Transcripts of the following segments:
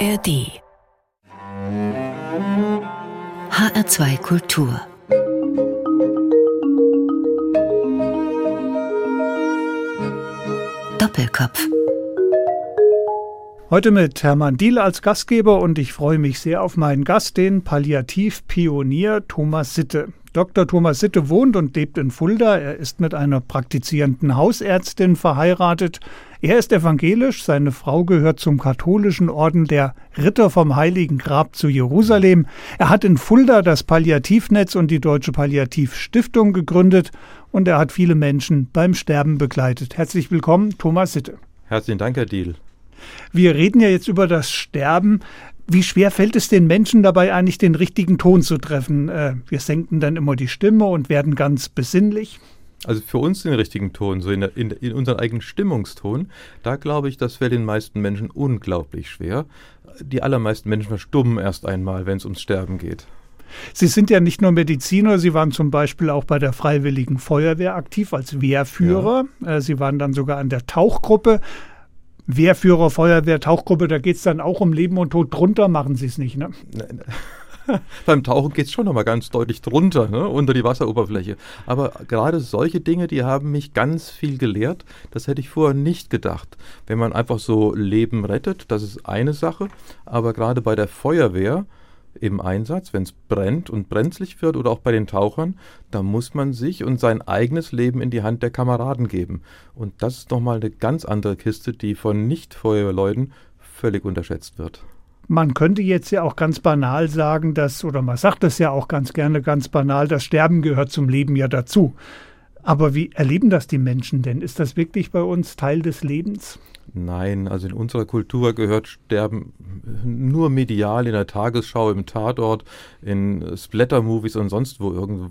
ARD HR2 Kultur. Doppelkopf. Heute mit Hermann Diel als Gastgeber und ich freue mich sehr auf meinen Gast, den Palliativpionier Thomas Sitte. Dr. Thomas Sitte wohnt und lebt in Fulda. Er ist mit einer praktizierenden Hausärztin verheiratet. Er ist evangelisch, seine Frau gehört zum katholischen Orden der Ritter vom Heiligen Grab zu Jerusalem. Er hat in Fulda das Palliativnetz und die Deutsche Palliativstiftung gegründet und er hat viele Menschen beim Sterben begleitet. Herzlich willkommen, Thomas Sitte. Herzlichen Dank, Herr Diel. Wir reden ja jetzt über das Sterben. Wie schwer fällt es den Menschen dabei eigentlich, den richtigen Ton zu treffen? Äh, wir senken dann immer die Stimme und werden ganz besinnlich. Also für uns den richtigen Ton, so in, der, in, in unseren eigenen Stimmungston, da glaube ich, das fällt den meisten Menschen unglaublich schwer. Die allermeisten Menschen verstummen erst einmal, wenn es ums Sterben geht. Sie sind ja nicht nur Mediziner, Sie waren zum Beispiel auch bei der Freiwilligen Feuerwehr aktiv als Wehrführer. Ja. Äh, Sie waren dann sogar an der Tauchgruppe. Wehrführer, Feuerwehr, Tauchgruppe, da geht es dann auch um Leben und Tod. Drunter machen Sie es nicht, ne? Nein, Beim Tauchen geht es schon nochmal ganz deutlich drunter, ne, unter die Wasseroberfläche. Aber gerade solche Dinge, die haben mich ganz viel gelehrt. Das hätte ich vorher nicht gedacht. Wenn man einfach so Leben rettet, das ist eine Sache. Aber gerade bei der Feuerwehr, im Einsatz, wenn es brennt und brenzlig wird oder auch bei den Tauchern, da muss man sich und sein eigenes Leben in die Hand der Kameraden geben. Und das ist nochmal eine ganz andere Kiste, die von Nicht-Feuerwehrleuten völlig unterschätzt wird. Man könnte jetzt ja auch ganz banal sagen, dass, oder man sagt es ja auch ganz gerne ganz banal, das Sterben gehört zum Leben ja dazu. Aber wie erleben das die Menschen denn? Ist das wirklich bei uns Teil des Lebens? Nein, also in unserer Kultur gehört Sterben nur medial in der Tagesschau, im Tatort, in Splatter-Movies und sonst wo irgendwo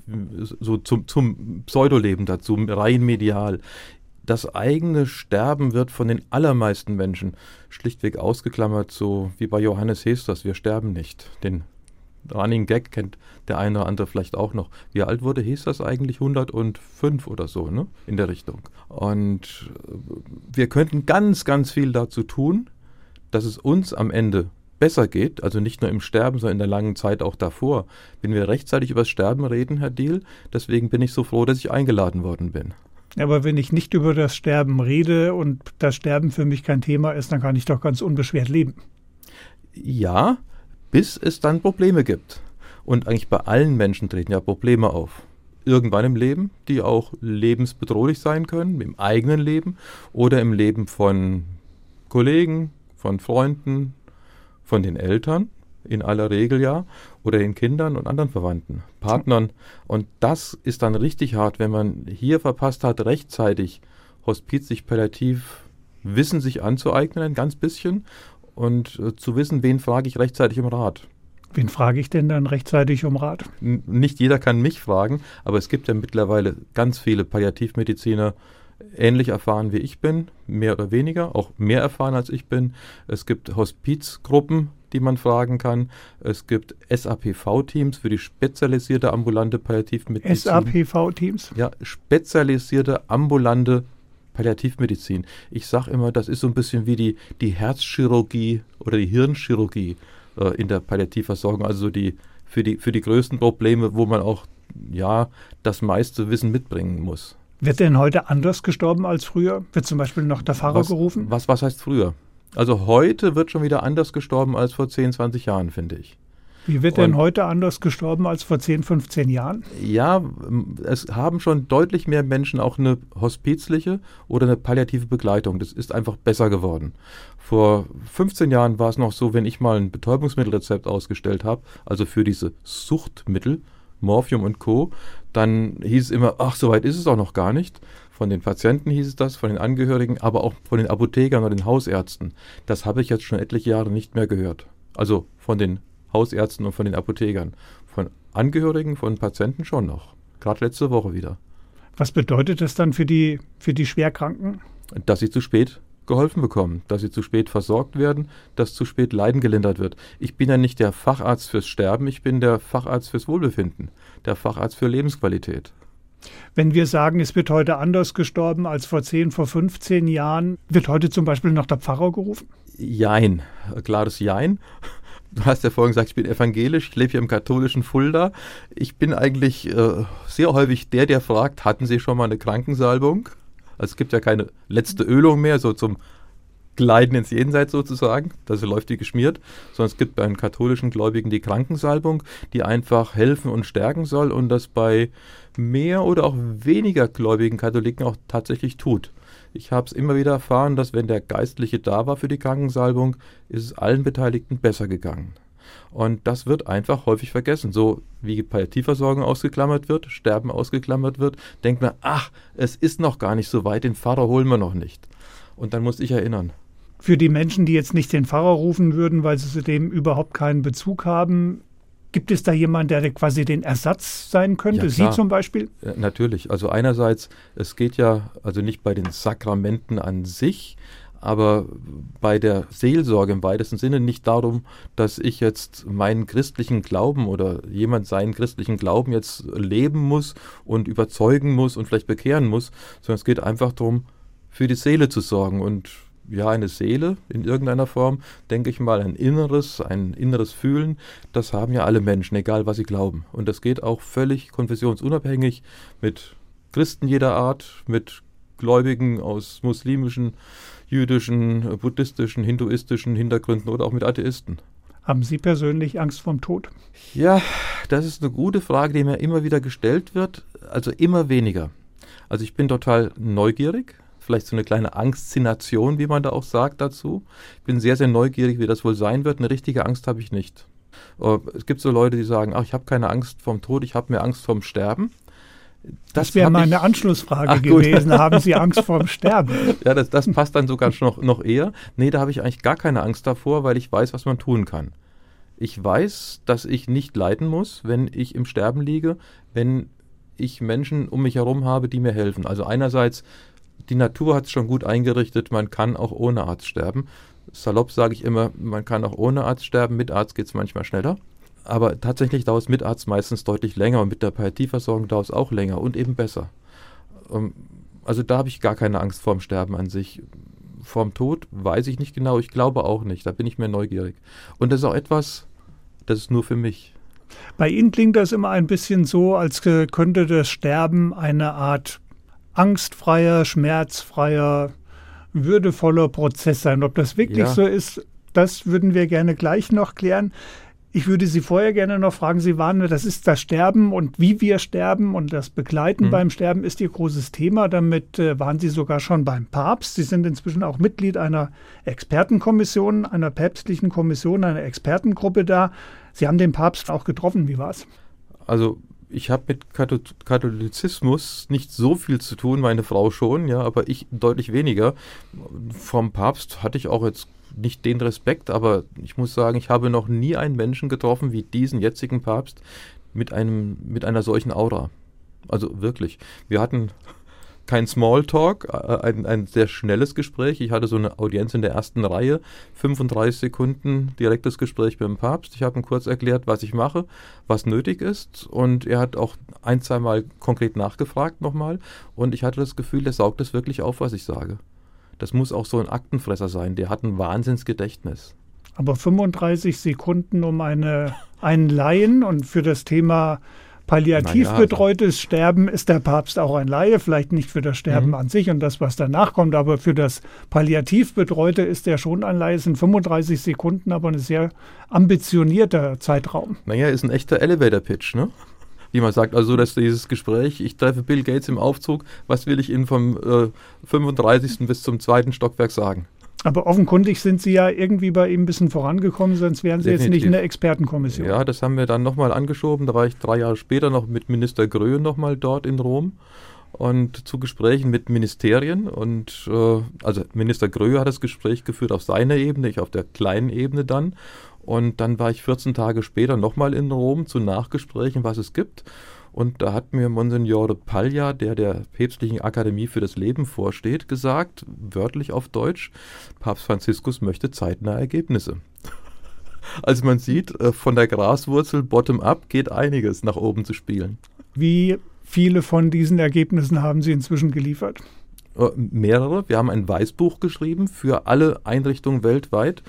so zum, zum Pseudoleben dazu, rein medial. Das eigene Sterben wird von den allermeisten Menschen schlichtweg ausgeklammert, so wie bei Johannes Hesters, wir sterben nicht. Den Running Gag kennt der eine oder andere vielleicht auch noch. Wie alt wurde Hesters eigentlich? 105 oder so, ne? In der Richtung. Und äh, wir könnten ganz, ganz viel dazu tun, dass es uns am Ende besser geht, also nicht nur im Sterben, sondern in der langen Zeit auch davor, wenn wir rechtzeitig über das Sterben reden, Herr Diel. Deswegen bin ich so froh, dass ich eingeladen worden bin. Aber wenn ich nicht über das Sterben rede und das Sterben für mich kein Thema ist, dann kann ich doch ganz unbeschwert leben. Ja, bis es dann Probleme gibt. Und eigentlich bei allen Menschen treten ja Probleme auf. Irgendwann im Leben, die auch lebensbedrohlich sein können, im eigenen Leben oder im Leben von Kollegen, von Freunden, von den Eltern, in aller Regel ja, oder den Kindern und anderen Verwandten, Partnern. Und das ist dann richtig hart, wenn man hier verpasst hat, rechtzeitig Hospiz sich palliativ Wissen sich anzueignen, ein ganz bisschen, und äh, zu wissen, wen frage ich rechtzeitig um Rat. Wen frage ich denn dann rechtzeitig um Rat? N nicht jeder kann mich fragen, aber es gibt ja mittlerweile ganz viele Palliativmediziner, ähnlich erfahren wie ich bin, mehr oder weniger, auch mehr erfahren als ich bin. Es gibt Hospizgruppen, die man fragen kann. Es gibt SAPV-Teams für die spezialisierte ambulante Palliativmedizin. SAPV-Teams? Ja, spezialisierte ambulante Palliativmedizin. Ich sage immer, das ist so ein bisschen wie die, die Herzchirurgie oder die Hirnchirurgie äh, in der Palliativversorgung, also so die, für, die, für die größten Probleme, wo man auch ja, das meiste Wissen mitbringen muss. Wird denn heute anders gestorben als früher? Wird zum Beispiel noch der Pfarrer was, gerufen? Was, was heißt früher? Also heute wird schon wieder anders gestorben als vor 10, 20 Jahren, finde ich. Wie wird denn heute anders gestorben als vor 10, 15 Jahren? Ja, es haben schon deutlich mehr Menschen auch eine hospizliche oder eine palliative Begleitung. Das ist einfach besser geworden. Vor 15 Jahren war es noch so, wenn ich mal ein Betäubungsmittelrezept ausgestellt habe, also für diese Suchtmittel, Morphium und Co., dann hieß es immer, ach, so weit ist es auch noch gar nicht. Von den Patienten hieß es das, von den Angehörigen, aber auch von den Apothekern oder den Hausärzten. Das habe ich jetzt schon etliche Jahre nicht mehr gehört. Also von den Hausärzten und von den Apothekern. Von Angehörigen, von Patienten schon noch. Gerade letzte Woche wieder. Was bedeutet das dann für die, für die Schwerkranken? Dass sie zu spät geholfen bekommen, dass sie zu spät versorgt werden, dass zu spät Leiden gelindert wird. Ich bin ja nicht der Facharzt fürs Sterben, ich bin der Facharzt fürs Wohlbefinden, der Facharzt für Lebensqualität. Wenn wir sagen, es wird heute anders gestorben als vor 10, vor 15 Jahren, wird heute zum Beispiel noch der Pfarrer gerufen? Jein, klares Jein. Du hast ja vorhin gesagt, ich bin evangelisch, ich lebe hier im katholischen Fulda. Ich bin eigentlich äh, sehr häufig der, der fragt, hatten Sie schon mal eine Krankensalbung? Also es gibt ja keine letzte Ölung mehr, so zum Gleiten ins Jenseits sozusagen, das läuft wie geschmiert, sondern es gibt bei den katholischen Gläubigen die Krankensalbung, die einfach helfen und stärken soll und das bei mehr oder auch weniger gläubigen Katholiken auch tatsächlich tut. Ich habe es immer wieder erfahren, dass wenn der Geistliche da war für die Krankensalbung, ist es allen Beteiligten besser gegangen. Und das wird einfach häufig vergessen. So wie Palliativversorgung ausgeklammert wird, Sterben ausgeklammert wird, denkt man, ach, es ist noch gar nicht so weit, den Pfarrer holen wir noch nicht. Und dann muss ich erinnern. Für die Menschen, die jetzt nicht den Pfarrer rufen würden, weil sie zu dem überhaupt keinen Bezug haben, Gibt es da jemanden, der quasi den Ersatz sein könnte? Ja, Sie zum Beispiel? Ja, natürlich. Also einerseits, es geht ja also nicht bei den Sakramenten an sich, aber bei der Seelsorge im weitesten Sinne nicht darum, dass ich jetzt meinen christlichen Glauben oder jemand seinen christlichen Glauben jetzt leben muss und überzeugen muss und vielleicht bekehren muss, sondern es geht einfach darum, für die Seele zu sorgen und ja, eine Seele in irgendeiner Form, denke ich mal, ein inneres, ein inneres Fühlen, das haben ja alle Menschen, egal was sie glauben. Und das geht auch völlig konfessionsunabhängig mit Christen jeder Art, mit Gläubigen aus muslimischen, jüdischen, buddhistischen, hinduistischen Hintergründen oder auch mit Atheisten. Haben Sie persönlich Angst vorm Tod? Ja, das ist eine gute Frage, die mir immer wieder gestellt wird. Also immer weniger. Also ich bin total neugierig, vielleicht so eine kleine Angstination, wie man da auch sagt dazu. Ich bin sehr, sehr neugierig, wie das wohl sein wird. Eine richtige Angst habe ich nicht. Äh, es gibt so Leute, die sagen, ach, ich habe keine Angst vom Tod, ich habe mehr Angst vom Sterben. Das, das wäre meine Anschlussfrage ach, gewesen. Haben Sie Angst vorm Sterben? Ja, das, das passt dann sogar noch, noch eher. Nee, da habe ich eigentlich gar keine Angst davor, weil ich weiß, was man tun kann. Ich weiß, dass ich nicht leiden muss, wenn ich im Sterben liege, wenn ich Menschen um mich herum habe, die mir helfen. Also einerseits die Natur hat es schon gut eingerichtet, man kann auch ohne Arzt sterben. Salopp sage ich immer, man kann auch ohne Arzt sterben, mit Arzt geht es manchmal schneller. Aber tatsächlich dauert es mit Arzt meistens deutlich länger und mit der Palliativversorgung dauert es auch länger und eben besser. Ähm, also da habe ich gar keine Angst vorm Sterben an sich. Vorm Tod weiß ich nicht genau, ich glaube auch nicht, da bin ich mehr neugierig. Und das ist auch etwas, das ist nur für mich. Bei Ihnen klingt das immer ein bisschen so, als könnte das Sterben eine Art angstfreier, schmerzfreier, würdevoller Prozess sein. Ob das wirklich ja. so ist, das würden wir gerne gleich noch klären. Ich würde Sie vorher gerne noch fragen, Sie waren, das ist das Sterben und wie wir sterben und das Begleiten mhm. beim Sterben ist Ihr großes Thema. Damit äh, waren Sie sogar schon beim Papst. Sie sind inzwischen auch Mitglied einer Expertenkommission, einer päpstlichen Kommission, einer Expertengruppe da. Sie haben den Papst auch getroffen. Wie war es? Also ich habe mit Katholizismus nicht so viel zu tun, meine Frau schon, ja, aber ich deutlich weniger. Vom Papst hatte ich auch jetzt nicht den Respekt, aber ich muss sagen, ich habe noch nie einen Menschen getroffen wie diesen jetzigen Papst mit einem mit einer solchen Aura. Also wirklich. Wir hatten kein Smalltalk, äh, ein, ein sehr schnelles Gespräch. Ich hatte so eine Audienz in der ersten Reihe, 35 Sekunden direktes Gespräch mit dem Papst. Ich habe ihm kurz erklärt, was ich mache, was nötig ist. Und er hat auch ein, zwei Mal konkret nachgefragt nochmal. Und ich hatte das Gefühl, er saugt es wirklich auf, was ich sage. Das muss auch so ein Aktenfresser sein. Der hat ein Wahnsinnsgedächtnis. Aber 35 Sekunden um eine, einen Laien und für das Thema Palliativ naja, betreutes. Sterben ist der Papst auch ein Laie, vielleicht nicht für das Sterben mhm. an sich und das, was danach kommt, aber für das Palliativ betreute ist er schon ein Laie. Es sind 35 Sekunden, aber ein sehr ambitionierter Zeitraum. Naja, ist ein echter Elevator-Pitch, ne? wie man sagt, also dass dieses Gespräch, ich treffe Bill Gates im Aufzug, was will ich Ihnen vom äh, 35. bis zum zweiten Stockwerk sagen? Aber offenkundig sind Sie ja irgendwie bei ihm ein bisschen vorangekommen, sonst wären Sie Definitiv. jetzt nicht in der Expertenkommission. Ja, das haben wir dann nochmal angeschoben. Da war ich drei Jahre später noch mit Minister Gröhe nochmal dort in Rom und zu Gesprächen mit Ministerien. Und äh, also Minister Gröhe hat das Gespräch geführt auf seiner Ebene, ich auf der kleinen Ebene dann. Und dann war ich 14 Tage später nochmal in Rom zu Nachgesprächen, was es gibt. Und da hat mir Monsignore Paglia, der der Päpstlichen Akademie für das Leben vorsteht, gesagt, wörtlich auf Deutsch, Papst Franziskus möchte zeitnah Ergebnisse. Also man sieht, äh, von der Graswurzel bottom-up geht einiges nach oben zu spielen. Wie viele von diesen Ergebnissen haben Sie inzwischen geliefert? Äh, mehrere. Wir haben ein Weißbuch geschrieben für alle Einrichtungen weltweit,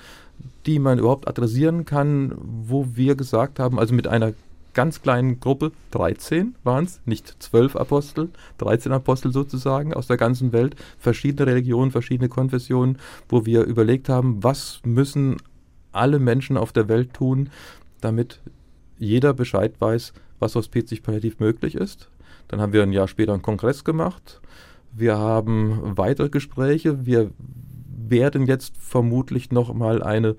die man überhaupt adressieren kann, wo wir gesagt haben, also mit einer ganz kleinen Gruppe, 13 waren es, nicht 12 Apostel, 13 Apostel sozusagen aus der ganzen Welt, verschiedene Religionen, verschiedene Konfessionen, wo wir überlegt haben, was müssen alle Menschen auf der Welt tun, damit jeder Bescheid weiß, was hospizig palliativ möglich ist. Dann haben wir ein Jahr später einen Kongress gemacht. Wir haben weitere Gespräche. Wir werden jetzt vermutlich noch mal eine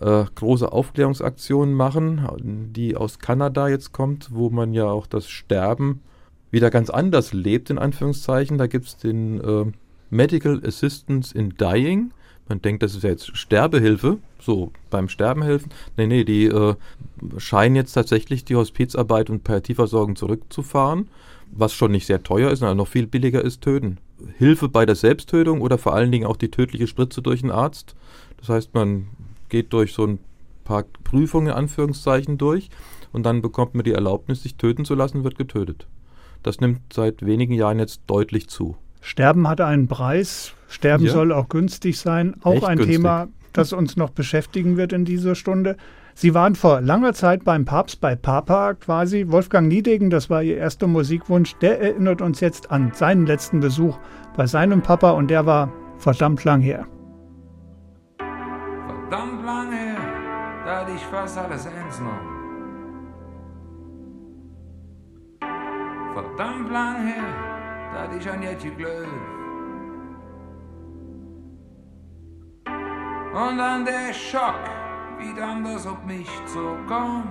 äh, große Aufklärungsaktion machen, die aus Kanada jetzt kommt, wo man ja auch das Sterben wieder ganz anders lebt, in Anführungszeichen. Da gibt es den äh, Medical Assistance in Dying. Man denkt, das ist ja jetzt Sterbehilfe, so beim Sterben helfen. Nee, nee, die äh, scheinen jetzt tatsächlich die Hospizarbeit und Palliativversorgung zurückzufahren, was schon nicht sehr teuer ist, sondern noch viel billiger ist, töten. Hilfe bei der Selbsttötung oder vor allen Dingen auch die tödliche Spritze durch einen Arzt. Das heißt, man geht durch so ein paar Prüfungen in Anführungszeichen durch und dann bekommt man die Erlaubnis, sich töten zu lassen, wird getötet. Das nimmt seit wenigen Jahren jetzt deutlich zu. Sterben hat einen Preis. Sterben ja. soll auch günstig sein. Auch Echt ein günstig. Thema, das uns noch beschäftigen wird in dieser Stunde. Sie waren vor langer Zeit beim Papst, bei Papa quasi. Wolfgang Niedegen, das war Ihr erster Musikwunsch, der erinnert uns jetzt an seinen letzten Besuch bei seinem Papa und der war verdammt lang her. Fast alles ernst noch. Verdammt lang her, da hatte ich an Jetje Glöw. Und dann der Schock, wie anders auf mich zukommt.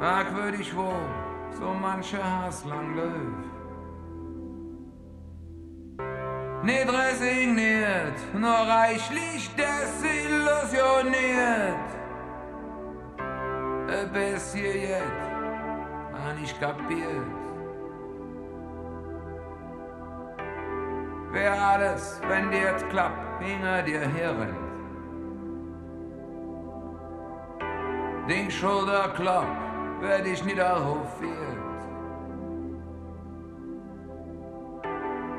Merkwürdig wohl, so mancher Hass lang läuft. Nicht resigniert, nur reichlich desillusioniert. Bis hier jetzt, an ich kapiert. Wer alles, wenn dir klappt, hinter dir herrennt. Den Schulterklapp werd ich niederhofiert.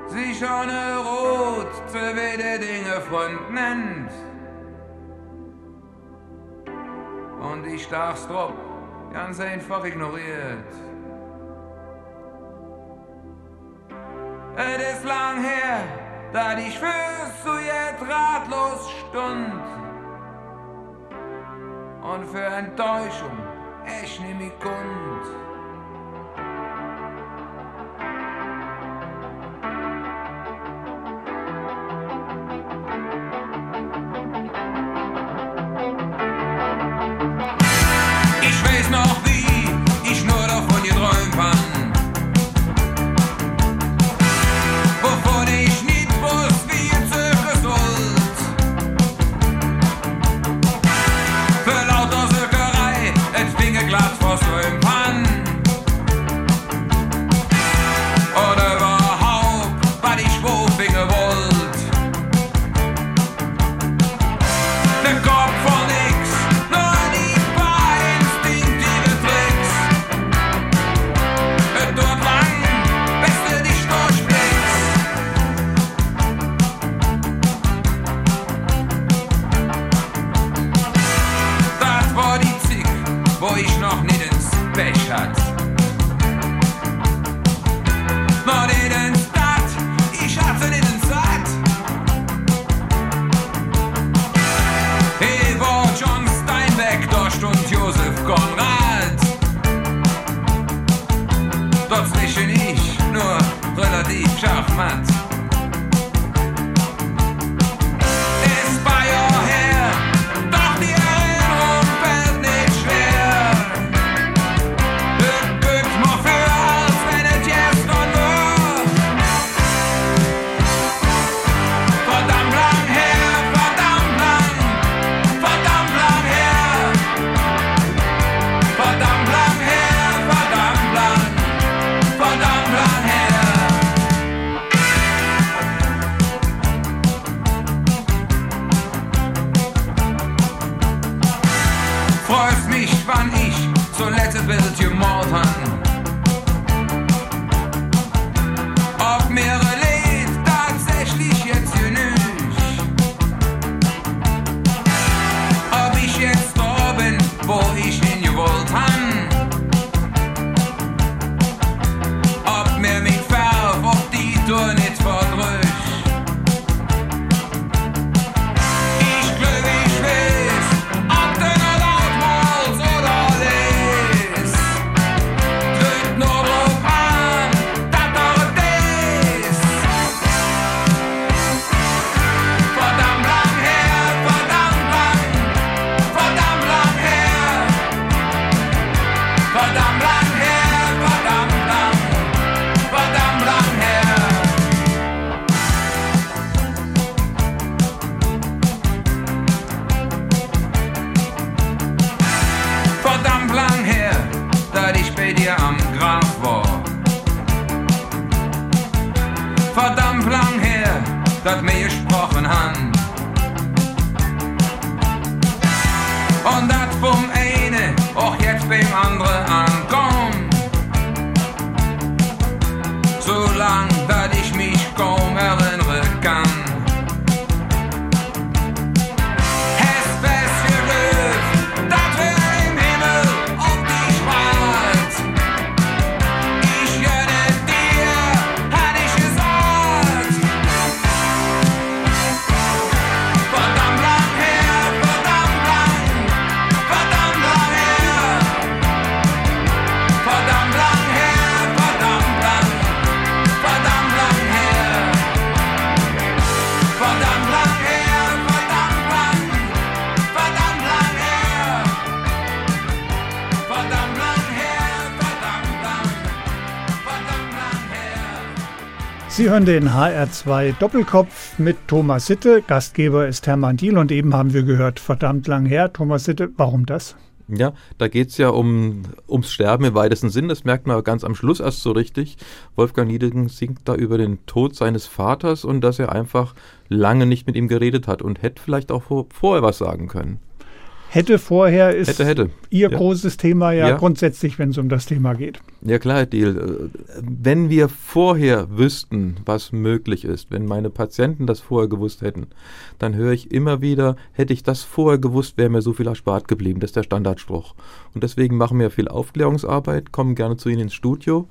Sie schon rot zu wede Dinge Freund nennt. Und ich darf's drauf ganz einfach ignoriert. Es ist lang her, da ich fürs zu jetzt ratlos stund. Und für Enttäuschung echt nicht mehr kund. Bei dir am Grab war. Verdammt lang her, dass mir gesprochen han. Und dat vom eine auch jetzt beim andere ankommt. Sie hören den HR2 Doppelkopf mit Thomas Sitte. Gastgeber ist Hermann Diel und eben haben wir gehört, verdammt lang her. Thomas Sitte, warum das? Ja, da geht es ja um, ums Sterben im weitesten Sinn. Das merkt man ganz am Schluss erst so richtig. Wolfgang Niedecken singt da über den Tod seines Vaters und dass er einfach lange nicht mit ihm geredet hat und hätte vielleicht auch vor, vorher was sagen können. Hätte vorher ist Hätte, hätte. Ihr Ja. großes Thema ja, Ja. grundsätzlich, wenn es um das Thema geht. Ja klar, äh, Wenn wir vorher wüssten, was möglich ist, wenn meine Patienten das vorher gewusst hätten, dann höre ich immer wieder, hätte ich das vorher gewusst, wäre mir so viel erspart geblieben. Das ist der Standardspruch. Und deswegen machen wir viel Aufklärungsarbeit, kommen gerne zu Ihnen ins Studio.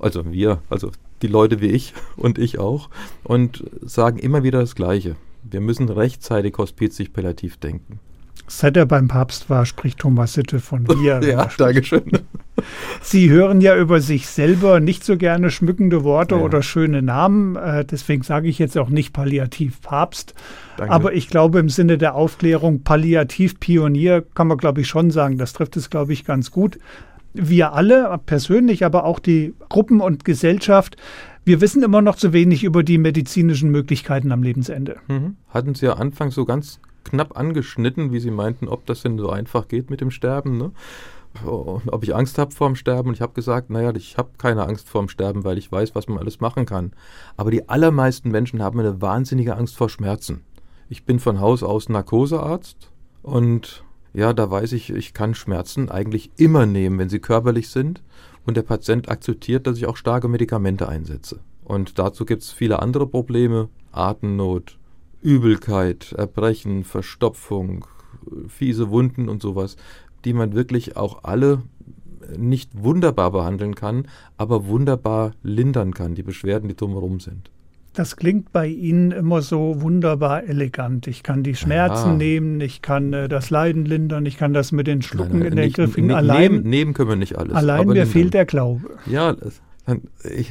Also wir, also die Leute wie ich und ich auch. Und sagen immer wieder das Gleiche. Wir müssen rechtzeitig hospizig palliativ denken. Seit er beim Papst war, spricht Thomas Sitte von wenn er spricht. Dankeschön. Sie hören ja über sich selber nicht so gerne schmückende Worte Ja. oder schöne Namen. Äh, deswegen sage ich jetzt auch nicht Palliativ Papst. Danke. Aber ich glaube, im Sinne der Aufklärung, Palliativ Pionier kann man, glaube ich, schon sagen. Das trifft es, glaube ich, ganz gut. Wir alle, persönlich, aber auch die Gruppen und Gesellschaft, wir wissen immer noch zu wenig über die medizinischen Möglichkeiten am Lebensende. Mhm. Hatten Sie ja anfangs so ganz knapp angeschnitten, wie Sie meinten, ob das denn so einfach geht mit dem Sterben, ne? Ob ich Angst habe vorm Sterben. Und ich habe gesagt, naja, ich habe keine Angst vorm Sterben, weil ich weiß, was man alles machen kann. Aber die allermeisten Menschen haben eine wahnsinnige Angst vor Schmerzen. Ich bin von Haus aus Narkosearzt und ja, da weiß ich, ich kann Schmerzen eigentlich immer nehmen, wenn sie körperlich sind. Und der Patient akzeptiert, dass ich auch starke Medikamente einsetze. Und dazu gibt es viele andere Probleme, Atemnot, Übelkeit, Erbrechen, Verstopfung, fiese Wunden und sowas, die man wirklich auch alle nicht wunderbar behandeln kann, aber wunderbar lindern kann, die Beschwerden, die drumherum sind. Das klingt bei Ihnen immer so wunderbar elegant. Ich kann die Schmerzen Ja. nehmen, ich kann äh, das Leiden lindern, ich kann das mit den Schlucken Nein, in den nicht- Griff kriegen. nicht- Allein, Nehmen, nehmen können wir nicht alles. allein mir fehlt der Glaube. Ja, dann, ich,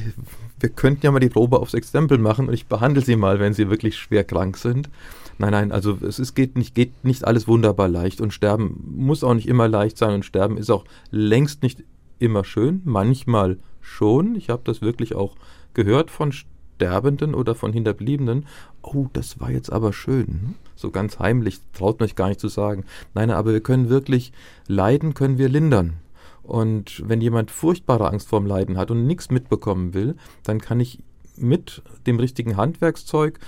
wir könnten ja mal die Probe aufs Exempel machen und ich behandle sie mal, wenn sie wirklich schwer krank sind. Nein, nein, also es ist, geht, nicht, geht nicht alles wunderbar leicht und Sterben muss auch nicht immer leicht sein und Sterben ist auch längst nicht immer schön, manchmal schon. Ich habe das wirklich auch gehört von Sterbenden oder von Hinterbliebenen. Oh, das war jetzt aber schön. So ganz heimlich, traut mich gar nicht zu sagen. Nein, aber wir können wirklich, Leiden können wir lindern. Und wenn jemand furchtbare Angst vorm Leiden hat und nichts mitbekommen will, dann kann ich mit dem richtigen Handwerkszeug,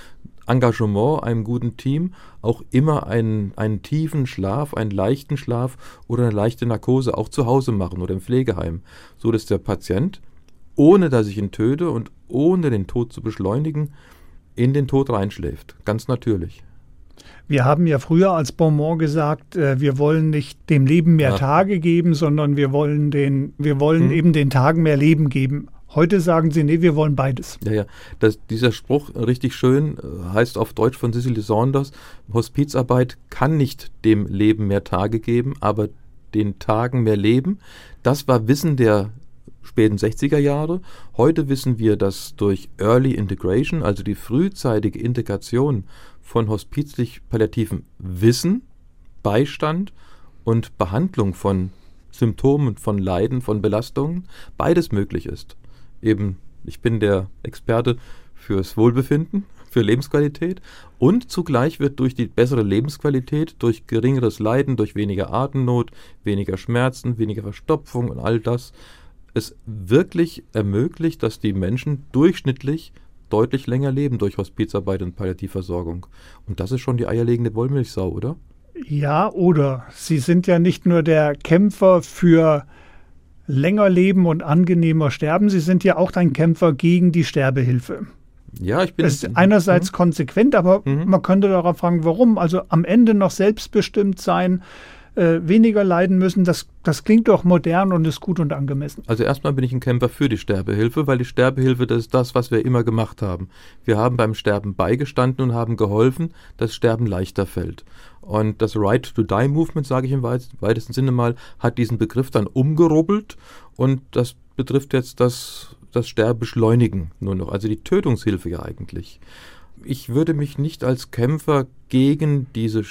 Engagement, einem guten Team auch immer einen, einen tiefen Schlaf, einen leichten Schlaf oder eine leichte Narkose auch zu Hause machen oder im Pflegeheim, so dass der Patient, ohne dass ich ihn töte und ohne den Tod zu beschleunigen, in den Tod reinschläft. Ganz natürlich. Wir haben ja früher als Bonbon gesagt, äh, wir wollen nicht dem Leben mehr Ja. Tage geben, sondern wir wollen den, wir wollen Hm. eben den Tagen mehr Leben geben. Heute sagen Sie, nee, wir wollen beides. Ja, ja. Das, dieser Spruch, äh, richtig schön, äh, heißt auf Deutsch von Cicely Saunders, Hospizarbeit kann nicht dem Leben mehr Tage geben, aber den Tagen mehr Leben. Das war Wissen der späten 60er Jahre. Heute wissen wir, dass durch Early Integration, also die frühzeitige Integration von hospizlich-palliativem Wissen, Beistand und Behandlung von Symptomen, von Leiden, von Belastungen, beides möglich ist. Eben, ich bin der Experte fürs Wohlbefinden, für Lebensqualität und zugleich wird durch die bessere Lebensqualität, durch geringeres Leiden, durch weniger Atemnot, weniger Schmerzen, weniger Verstopfung und all das es wirklich ermöglicht, dass die Menschen durchschnittlich deutlich länger leben durch Hospizarbeit und Palliativversorgung. Und das ist schon die eierlegende Wollmilchsau, oder? Ja, oder Sie sind ja nicht nur der Kämpfer für länger leben und angenehmer sterben, Sie sind ja auch ein Kämpfer gegen die Sterbehilfe. Ja, ich bin. Das ist einerseits mhm. konsequent, aber mhm. man könnte darauf fragen, warum? Also am Ende noch selbstbestimmt sein, äh, weniger leiden müssen, das, das klingt doch modern und ist gut und angemessen. Also erstmal bin ich ein Kämpfer für die Sterbehilfe, weil die Sterbehilfe, das ist das, was wir immer gemacht haben. Wir haben beim Sterben beigestanden und haben geholfen, dass Sterben leichter fällt. Und das Right to Die Movement, sage ich im weitesten Sinne mal, hat diesen Begriff dann umgerubbelt und das betrifft jetzt das, das Sterbeschleunigen nur noch, also die Tötungshilfe ja eigentlich. Ich würde mich nicht als Kämpfer gegen diese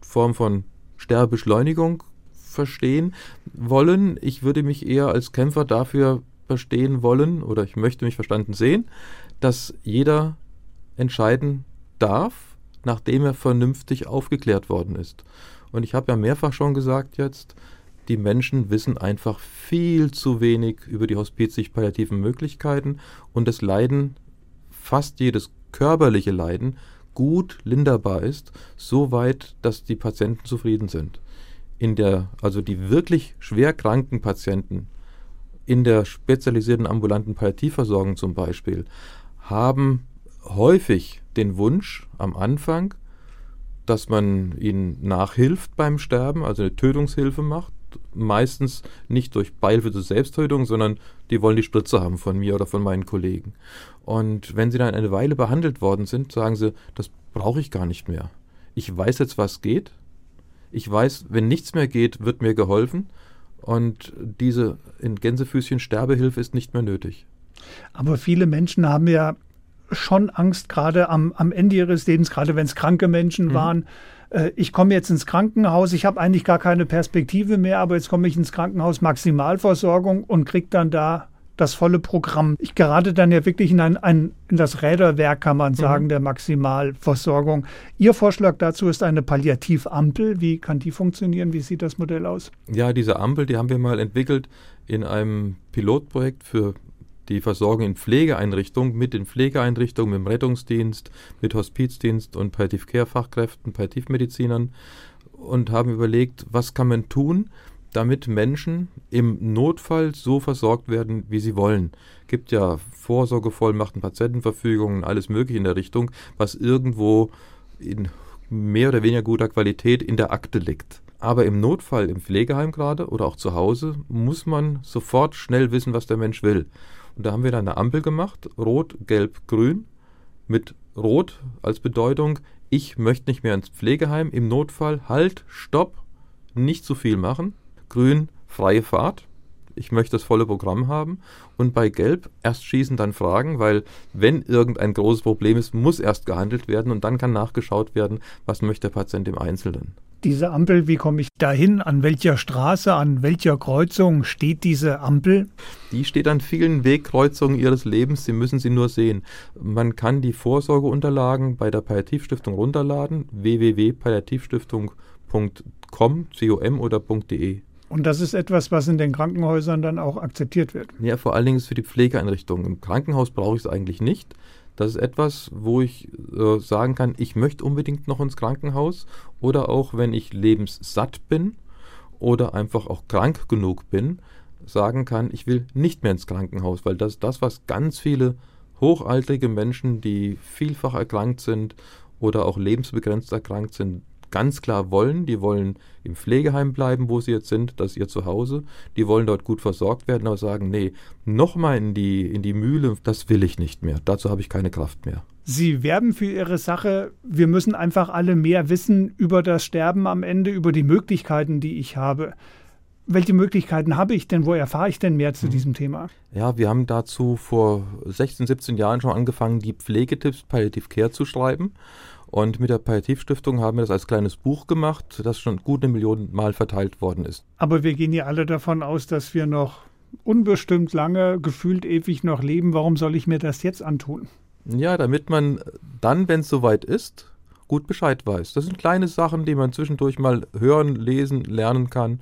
Form von Sterbeschleunigung verstehen wollen. Ich würde mich eher als Kämpfer dafür verstehen wollen oder ich möchte mich verstanden sehen, dass jeder entscheiden darf, nachdem er vernünftig aufgeklärt worden ist. Und ich habe ja mehrfach schon gesagt jetzt, die Menschen wissen einfach viel zu wenig über die hospizig-palliativen Möglichkeiten und das Leiden, fast jedes körperliche Leiden, gut linderbar ist, so weit, dass die Patienten zufrieden sind. In der, also die wirklich schwer kranken Patienten in der spezialisierten ambulanten Palliativversorgung zum Beispiel haben häufig den Wunsch am Anfang, dass man ihnen nachhilft beim Sterben, also eine Tötungshilfe macht. Meistens nicht durch Beihilfe zur Selbsttötung, sondern die wollen die Spritze haben von mir oder von meinen Kollegen. Und wenn sie dann eine Weile behandelt worden sind, sagen sie, das brauche ich gar nicht mehr. Ich weiß jetzt, was geht. Ich weiß, wenn nichts mehr geht, wird mir geholfen. Und diese in Gänsefüßchen Sterbehilfe ist nicht mehr nötig. Aber viele Menschen haben ja schon Angst, gerade am, am Ende ihres Lebens, gerade wenn es kranke Menschen mhm. waren. Äh, ich komme jetzt ins Krankenhaus, ich habe eigentlich gar keine Perspektive mehr, aber jetzt komme ich ins Krankenhaus Maximalversorgung und kriege dann da das volle Programm. Ich gerate dann ja wirklich in, ein, ein, in das Räderwerk, kann man sagen, mhm. der Maximalversorgung. Ihr Vorschlag dazu ist eine Palliativampel. Wie kann die funktionieren? Wie sieht das Modell aus? Ja, diese Ampel, die haben wir mal entwickelt in einem Pilotprojekt für die Versorgung in Pflegeeinrichtungen, mit den Pflegeeinrichtungen, mit dem Rettungsdienst, mit Hospizdienst und Palliativ-Care-Fachkräften, Palliativmedizinern und haben überlegt, was kann man tun, damit Menschen im Notfall so versorgt werden, wie sie wollen. Es Gibt ja Vorsorgevollmachten, Patientenverfügungen, alles Mögliche in der Richtung, was irgendwo in mehr oder weniger guter Qualität in der Akte liegt. Aber im Notfall, im Pflegeheim gerade oder auch zu Hause, muss man sofort schnell wissen, was der Mensch will. Und da haben wir dann eine Ampel gemacht, rot, gelb, grün, mit rot als Bedeutung, ich möchte nicht mehr ins Pflegeheim, im Notfall, halt, stopp, nicht zu viel machen grün freie Fahrt. Ich möchte das volle Programm haben. Und bei Gelb erst schießen, dann fragen, weil wenn irgendein großes Problem ist, muss erst gehandelt werden und dann kann nachgeschaut werden, was möchte der Patient im Einzelnen. Diese Ampel, wie komme ich dahin? An welcher Straße, an welcher Kreuzung steht diese Ampel? Die steht an vielen Wegkreuzungen Ihres Lebens. Sie müssen sie nur sehen. Man kann die Vorsorgeunterlagen bei der Palliativstiftung runterladen. www.palliativstiftung.com, com oder .de. Und das ist etwas, was in den Krankenhäusern dann auch akzeptiert wird. Ja, vor allen Dingen für die Pflegeeinrichtungen. Im Krankenhaus brauche ich es eigentlich nicht. Das ist etwas, wo ich äh, sagen kann, ich möchte unbedingt noch ins Krankenhaus oder auch wenn ich lebenssatt bin oder einfach auch krank genug bin, sagen kann, ich will nicht mehr ins Krankenhaus, weil das ist das, was ganz viele hochaltrige Menschen, die vielfach erkrankt sind oder auch lebensbegrenzt erkrankt sind, ganz klar wollen. Die wollen im Pflegeheim bleiben, wo sie jetzt sind, das ist ihr Zuhause. Die wollen dort gut versorgt werden, aber sagen, nee, nochmal in die, in die Mühle, das will ich nicht mehr. Dazu habe ich keine Kraft mehr. Sie werben für Ihre Sache. Wir müssen einfach alle mehr wissen über das Sterben am Ende, über die Möglichkeiten, die ich habe. Welche Möglichkeiten habe ich denn? Wo erfahre ich denn mehr zu mhm. diesem Thema? Ja, wir haben dazu vor 16, 17 Jahren schon angefangen, die Pflegetipps Palliative Care zu schreiben. Und mit der Palliativstiftung haben wir das als kleines Buch gemacht, das schon gut eine Million Mal verteilt worden ist. Aber wir gehen ja alle davon aus, dass wir noch unbestimmt lange, gefühlt ewig noch leben. Warum soll ich mir das jetzt antun? Ja, damit man dann, wenn es soweit ist, gut Bescheid weiß. Das sind kleine Sachen, die man zwischendurch mal hören, lesen, lernen kann.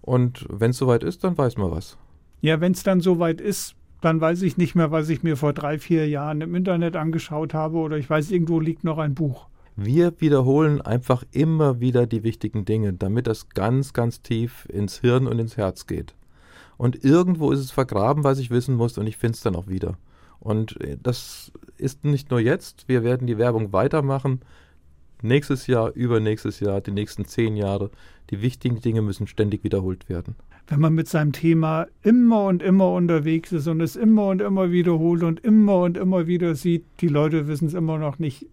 Und wenn es soweit ist, dann weiß man was. Ja, wenn es dann soweit ist, dann weiß ich nicht mehr, was ich mir vor drei, vier Jahren im Internet angeschaut habe oder ich weiß, irgendwo liegt noch ein Buch. Wir wiederholen einfach immer wieder die wichtigen Dinge, damit das ganz, ganz tief ins Hirn und ins Herz geht. Und irgendwo ist es vergraben, was ich wissen muss, und ich finde es dann auch wieder. Und äh, das ist nicht nur jetzt, wir werden die Werbung weitermachen. Nächstes Jahr, übernächstes Jahr, die nächsten zehn Jahre. Die wichtigen Dinge müssen ständig wiederholt werden. Wenn man mit seinem Thema immer und immer unterwegs ist und es immer und immer wiederholt und immer und immer wieder sieht, die Leute wissen es immer noch nicht,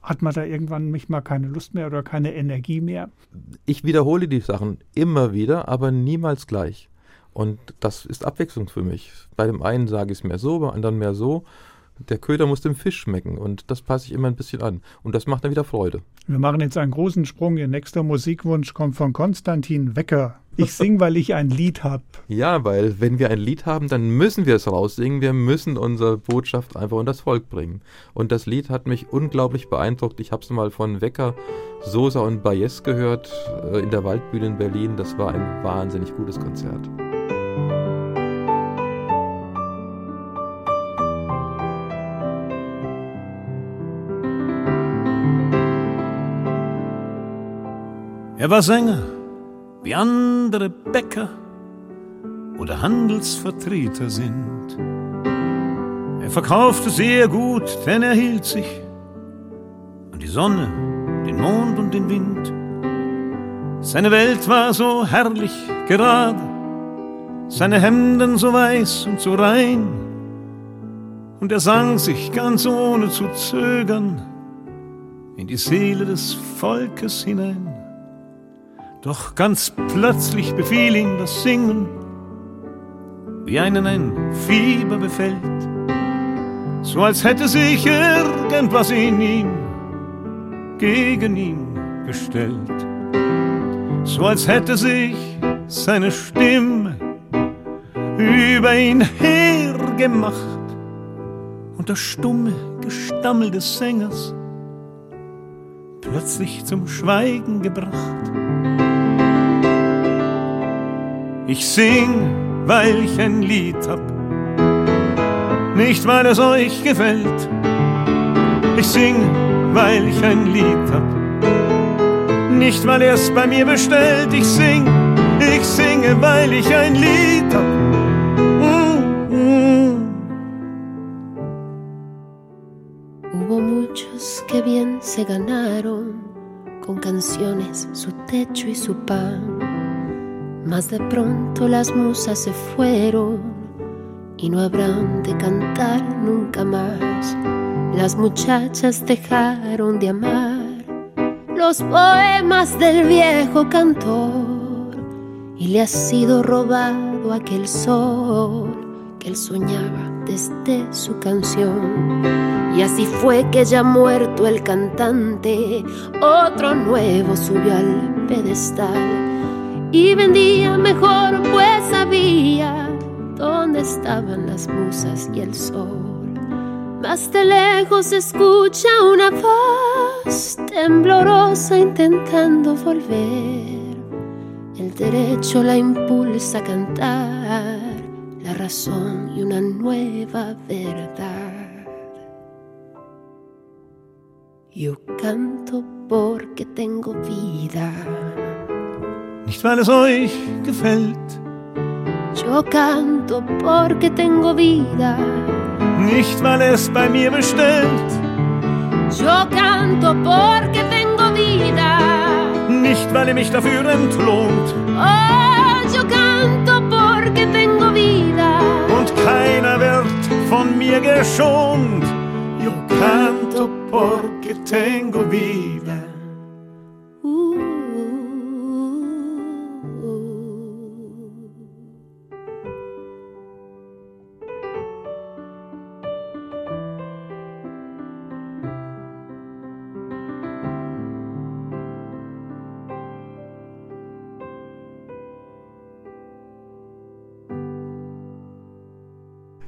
hat man da irgendwann nicht mal keine Lust mehr oder keine Energie mehr? Ich wiederhole die Sachen immer wieder, aber niemals gleich. Und das ist Abwechslung für mich. Bei dem einen sage ich es mehr so, beim anderen mehr so. Der Köder muss dem Fisch schmecken und das passe ich immer ein bisschen an. Und das macht dann wieder Freude. Wir machen jetzt einen großen Sprung. Ihr nächster Musikwunsch kommt von Konstantin Wecker. Ich singe, weil ich ein Lied habe. Ja, weil wenn wir ein Lied haben, dann müssen wir es raussingen. Wir müssen unsere Botschaft einfach unter das Volk bringen. Und das Lied hat mich unglaublich beeindruckt. Ich habe es mal von Wecker, Sosa und Bayes gehört äh, in der Waldbühne in Berlin. Das war ein wahnsinnig gutes Konzert. Er war Sänger, wie andere Bäcker oder Handelsvertreter sind. Er verkaufte sehr gut, denn er hielt sich an die Sonne, den Mond und den Wind. Seine Welt war so herrlich gerade, seine Hemden so weiß und so rein. Und er sang sich ganz ohne zu zögern in die Seele des Volkes hinein. Doch ganz plötzlich befiel ihn das Singen, wie einen ein Fieber befällt, so als hätte sich irgendwas in ihm gegen ihn gestellt, so als hätte sich seine Stimme über ihn hergemacht und das stumme Gestammel des Sängers plötzlich zum Schweigen gebracht. Ich sing, weil ich ein Lied hab, nicht weil es euch gefällt. Ich sing, weil ich ein Lied hab, nicht weil es bei mir bestellt. Ich sing, ich singe, weil ich ein Lied hab. Hubo muchos que bien se ganaron con canciones su techo y su pan. Mas de pronto las musas se fueron y no habrán de cantar nunca más. Las muchachas dejaron de amar los poemas del viejo cantor y le ha sido robado aquel sol que él soñaba desde su canción. Y así fue que ya muerto el cantante, otro nuevo subió al pedestal y vendía mejor, pues sabía dónde estaban las musas y el sol. Más de lejos escucha una voz temblorosa intentando volver. El derecho la impulsa a cantar, la razón y una nueva verdad. Yo canto porque tengo vida nicht weil es euch gefällt. Yo canto porque tengo vida, nicht weil es bei mir bestellt. yo canto porque tengo vida, Nicht weil ihr mich dafür entlohnt oh, yo canto porque tengo vida, und keiner wird von mir geschont. Yo canto porque tengo vida.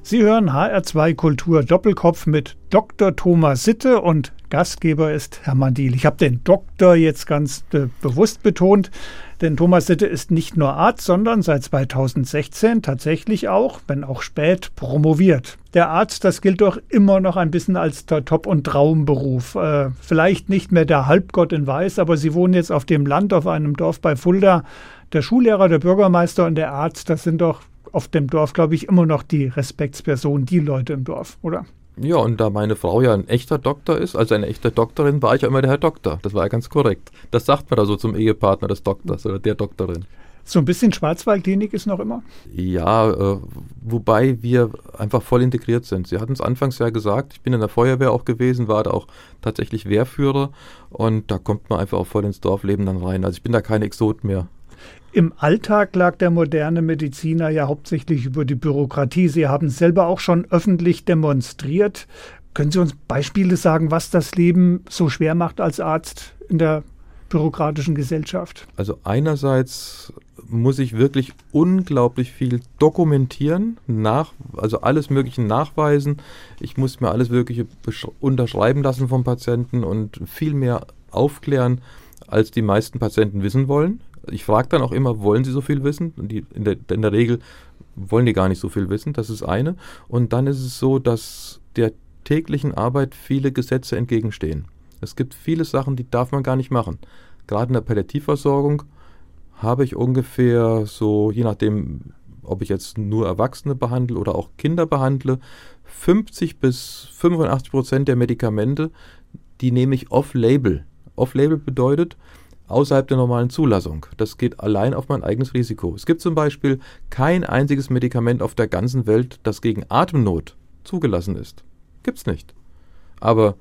Sie hören HR2 Kultur Doppelkopf mit Dr. Thomas Sitte und Gastgeber ist Hermann Diel. Ich habe den Doktor jetzt ganz äh, bewusst betont, denn Thomas Sitte ist nicht nur Arzt, sondern seit 2016 tatsächlich auch, wenn auch spät, promoviert. Der Arzt, das gilt doch immer noch ein bisschen als der Top- und Traumberuf. Äh, vielleicht nicht mehr der Halbgott in Weiß, aber Sie wohnen jetzt auf dem Land, auf einem Dorf bei Fulda. Der Schullehrer, der Bürgermeister und der Arzt, das sind doch auf dem Dorf, glaube ich, immer noch die Respektspersonen, die Leute im Dorf, oder? Ja, und da meine Frau ja ein echter Doktor ist, also eine echte Doktorin, war ich ja immer der Herr Doktor. Das war ja ganz korrekt. Das sagt man da so zum Ehepartner des Doktors oder der Doktorin. So ein bisschen Schwarzwaldklinik ist noch immer? Ja, äh, wobei wir einfach voll integriert sind. Sie hatten es anfangs ja gesagt, ich bin in der Feuerwehr auch gewesen, war da auch tatsächlich Wehrführer und da kommt man einfach auch voll ins Dorfleben dann rein. Also ich bin da kein Exot mehr. Im Alltag lag der moderne Mediziner ja hauptsächlich über die Bürokratie. Sie haben selber auch schon öffentlich demonstriert. Können Sie uns Beispiele sagen, was das Leben so schwer macht als Arzt in der bürokratischen Gesellschaft? Also einerseits muss ich wirklich unglaublich viel dokumentieren, nach, also alles Mögliche nachweisen. Ich muss mir alles Mögliche unterschreiben lassen vom Patienten und viel mehr aufklären, als die meisten Patienten wissen wollen ich frage dann auch immer, wollen sie so viel wissen? Die, in, der, in der Regel wollen die gar nicht so viel wissen, das ist eine. Und dann ist es so, dass der täglichen Arbeit viele Gesetze entgegenstehen. Es gibt viele Sachen, die darf man gar nicht machen. Gerade in der Palliativversorgung habe ich ungefähr so, je nachdem, ob ich jetzt nur Erwachsene behandle oder auch Kinder behandle, 50 bis 85 Prozent der Medikamente, die nehme ich off-label. Off-label bedeutet, außerhalb der normalen Zulassung. Das geht allein auf mein eigenes Risiko. Es gibt zum Beispiel kein einziges Medikament auf der ganzen Welt, das gegen Atemnot zugelassen ist. Gibt's nicht. Aber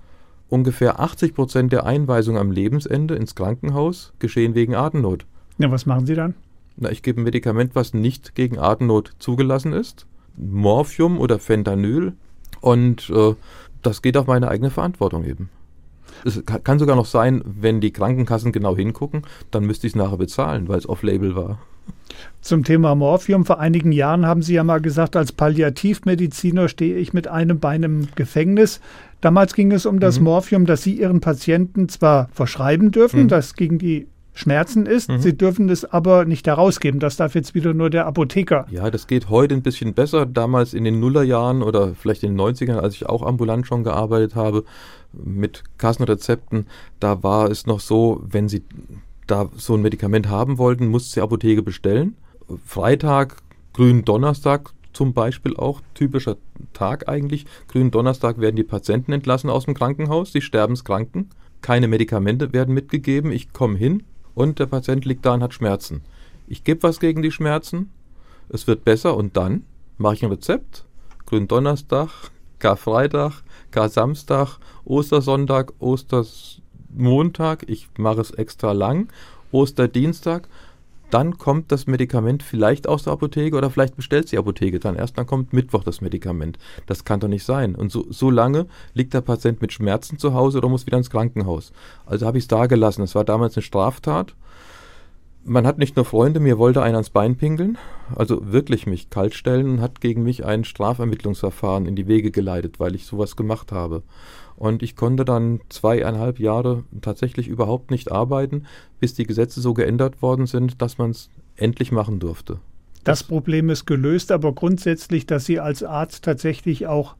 ungefähr 80 Prozent der Einweisungen am Lebensende ins Krankenhaus geschehen wegen Atemnot. Ja, was machen Sie dann? Na, ich gebe ein Medikament, was nicht gegen Atemnot zugelassen ist. Morphium oder Fentanyl. Und äh, das geht auf meine eigene Verantwortung eben. Es kann sogar noch sein, wenn die Krankenkassen genau hingucken, dann müsste ich es nachher bezahlen, weil es off-label war. Zum Thema Morphium. Vor einigen Jahren haben Sie ja mal gesagt, als Palliativmediziner stehe ich mit einem Bein im Gefängnis. Damals ging es um das mhm. Morphium, das Sie Ihren Patienten zwar verschreiben dürfen, mhm. das gegen die Schmerzen ist. Mhm. Sie dürfen es aber nicht herausgeben. Das darf jetzt wieder nur der Apotheker. Ja, das geht heute ein bisschen besser. Damals in den Nullerjahren oder vielleicht in den 90ern, als ich auch ambulant schon gearbeitet habe, mit Kassenrezepten, da war es noch so, wenn Sie da so ein Medikament haben wollten, musste die Apotheke bestellen. Freitag, grünen Donnerstag zum Beispiel auch, typischer Tag eigentlich. Grünen Donnerstag werden die Patienten entlassen aus dem Krankenhaus, die sterbenskranken. Keine Medikamente werden mitgegeben. Ich komme hin und der Patient liegt da und hat Schmerzen. Ich gebe was gegen die Schmerzen, es wird besser und dann mache ich ein Rezept. Grünen Donnerstag, Karfreitag, Kar-Samstag, Ostersonntag, Ostermontag, ich mache es extra lang, Osterdienstag, dann kommt das Medikament vielleicht aus der Apotheke oder vielleicht bestellt die Apotheke dann erst, dann kommt Mittwoch das Medikament. Das kann doch nicht sein. Und so, so lange liegt der Patient mit Schmerzen zu Hause oder muss wieder ins Krankenhaus. Also habe ich es da gelassen. Es war damals eine Straftat man hat nicht nur Freunde, mir wollte einer ans Bein pinkeln, also wirklich mich kaltstellen und hat gegen mich ein Strafermittlungsverfahren in die Wege geleitet, weil ich sowas gemacht habe. Und ich konnte dann zweieinhalb Jahre tatsächlich überhaupt nicht arbeiten, bis die Gesetze so geändert worden sind, dass man es endlich machen durfte. Das Problem ist gelöst, aber grundsätzlich, dass Sie als Arzt tatsächlich auch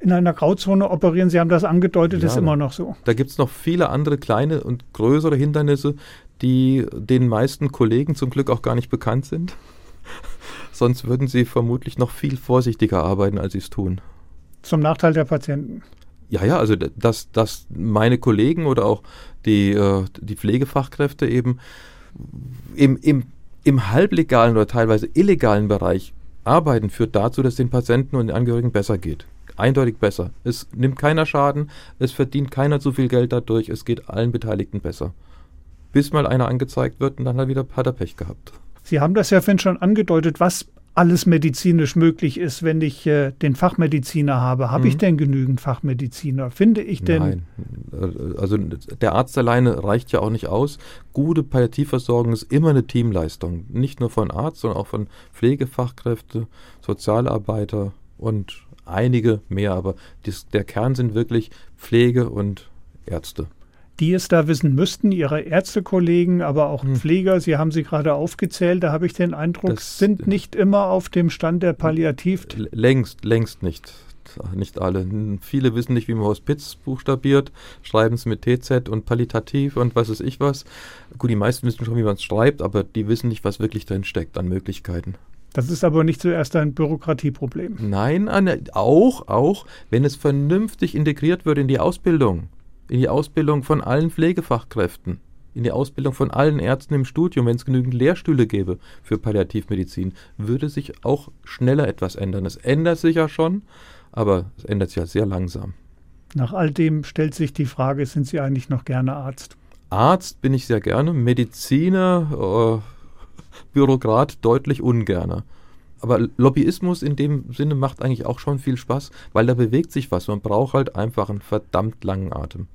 in einer Grauzone operieren. Sie haben das angedeutet, ja, ist immer noch so. Da gibt es noch viele andere kleine und größere Hindernisse, die den meisten Kollegen zum Glück auch gar nicht bekannt sind. Sonst würden sie vermutlich noch viel vorsichtiger arbeiten, als sie es tun. Zum Nachteil der Patienten. Ja, ja, also dass, dass meine Kollegen oder auch die, äh, die Pflegefachkräfte eben im, im, im halblegalen oder teilweise illegalen Bereich arbeiten, führt dazu, dass den Patienten und den Angehörigen besser geht. Eindeutig besser. Es nimmt keiner Schaden, es verdient keiner zu viel Geld dadurch, es geht allen Beteiligten besser bis mal einer angezeigt wird und dann hat, wieder, er Pech gehabt. Sie haben das ja vorhin schon angedeutet, was alles medizinisch möglich ist, wenn ich äh, den Fachmediziner habe. Habe mhm. ich denn genügend Fachmediziner? Finde ich denn? Nein, äh, also der Arzt alleine reicht ja auch nicht aus. Gute Palliativversorgung ist immer eine Teamleistung. Nicht nur von Arzt, sondern auch von Pflegefachkräfte, Sozialarbeiter und einige mehr. Aber dies, der Kern sind wirklich Pflege und Ärzte. Die es da wissen müssten, Ihre Ärztekollegen, aber auch Hm. Pfleger, Sie haben sie gerade aufgezählt, da habe ich den Eindruck, Das- sind nicht immer auf dem Stand der Palliativ. Längst, längst nicht. Nicht alle. Viele wissen nicht, wie man Hospiz buchstabiert, schreiben es mit TZ und Palliativ und was weiß ich was. Gut, die meisten wissen schon, wie man es schreibt, aber die wissen nicht, was wirklich drin steckt an Möglichkeiten. Das ist aber nicht zuerst ein Bürokratieproblem. Nein, Anne, auch, auch, wenn es vernünftig integriert wird in die Ausbildung, in die Ausbildung von allen Pflegefachkräften, in die Ausbildung von allen Ärzten im Studium, wenn es genügend Lehrstühle gäbe für Palliativmedizin, würde sich auch schneller etwas ändern. Es ändert sich ja schon, aber es ändert sich ja sehr langsam. Nach all dem stellt sich die Frage, sind Sie eigentlich noch gerne Arzt? Arzt bin ich sehr gerne, Mediziner, äh, Bürokrat deutlich ungerner. Aber Lobbyismus in dem Sinne macht eigentlich auch schon viel Spaß, weil da bewegt sich was. Man braucht halt einfach einen verdammt langen Atem.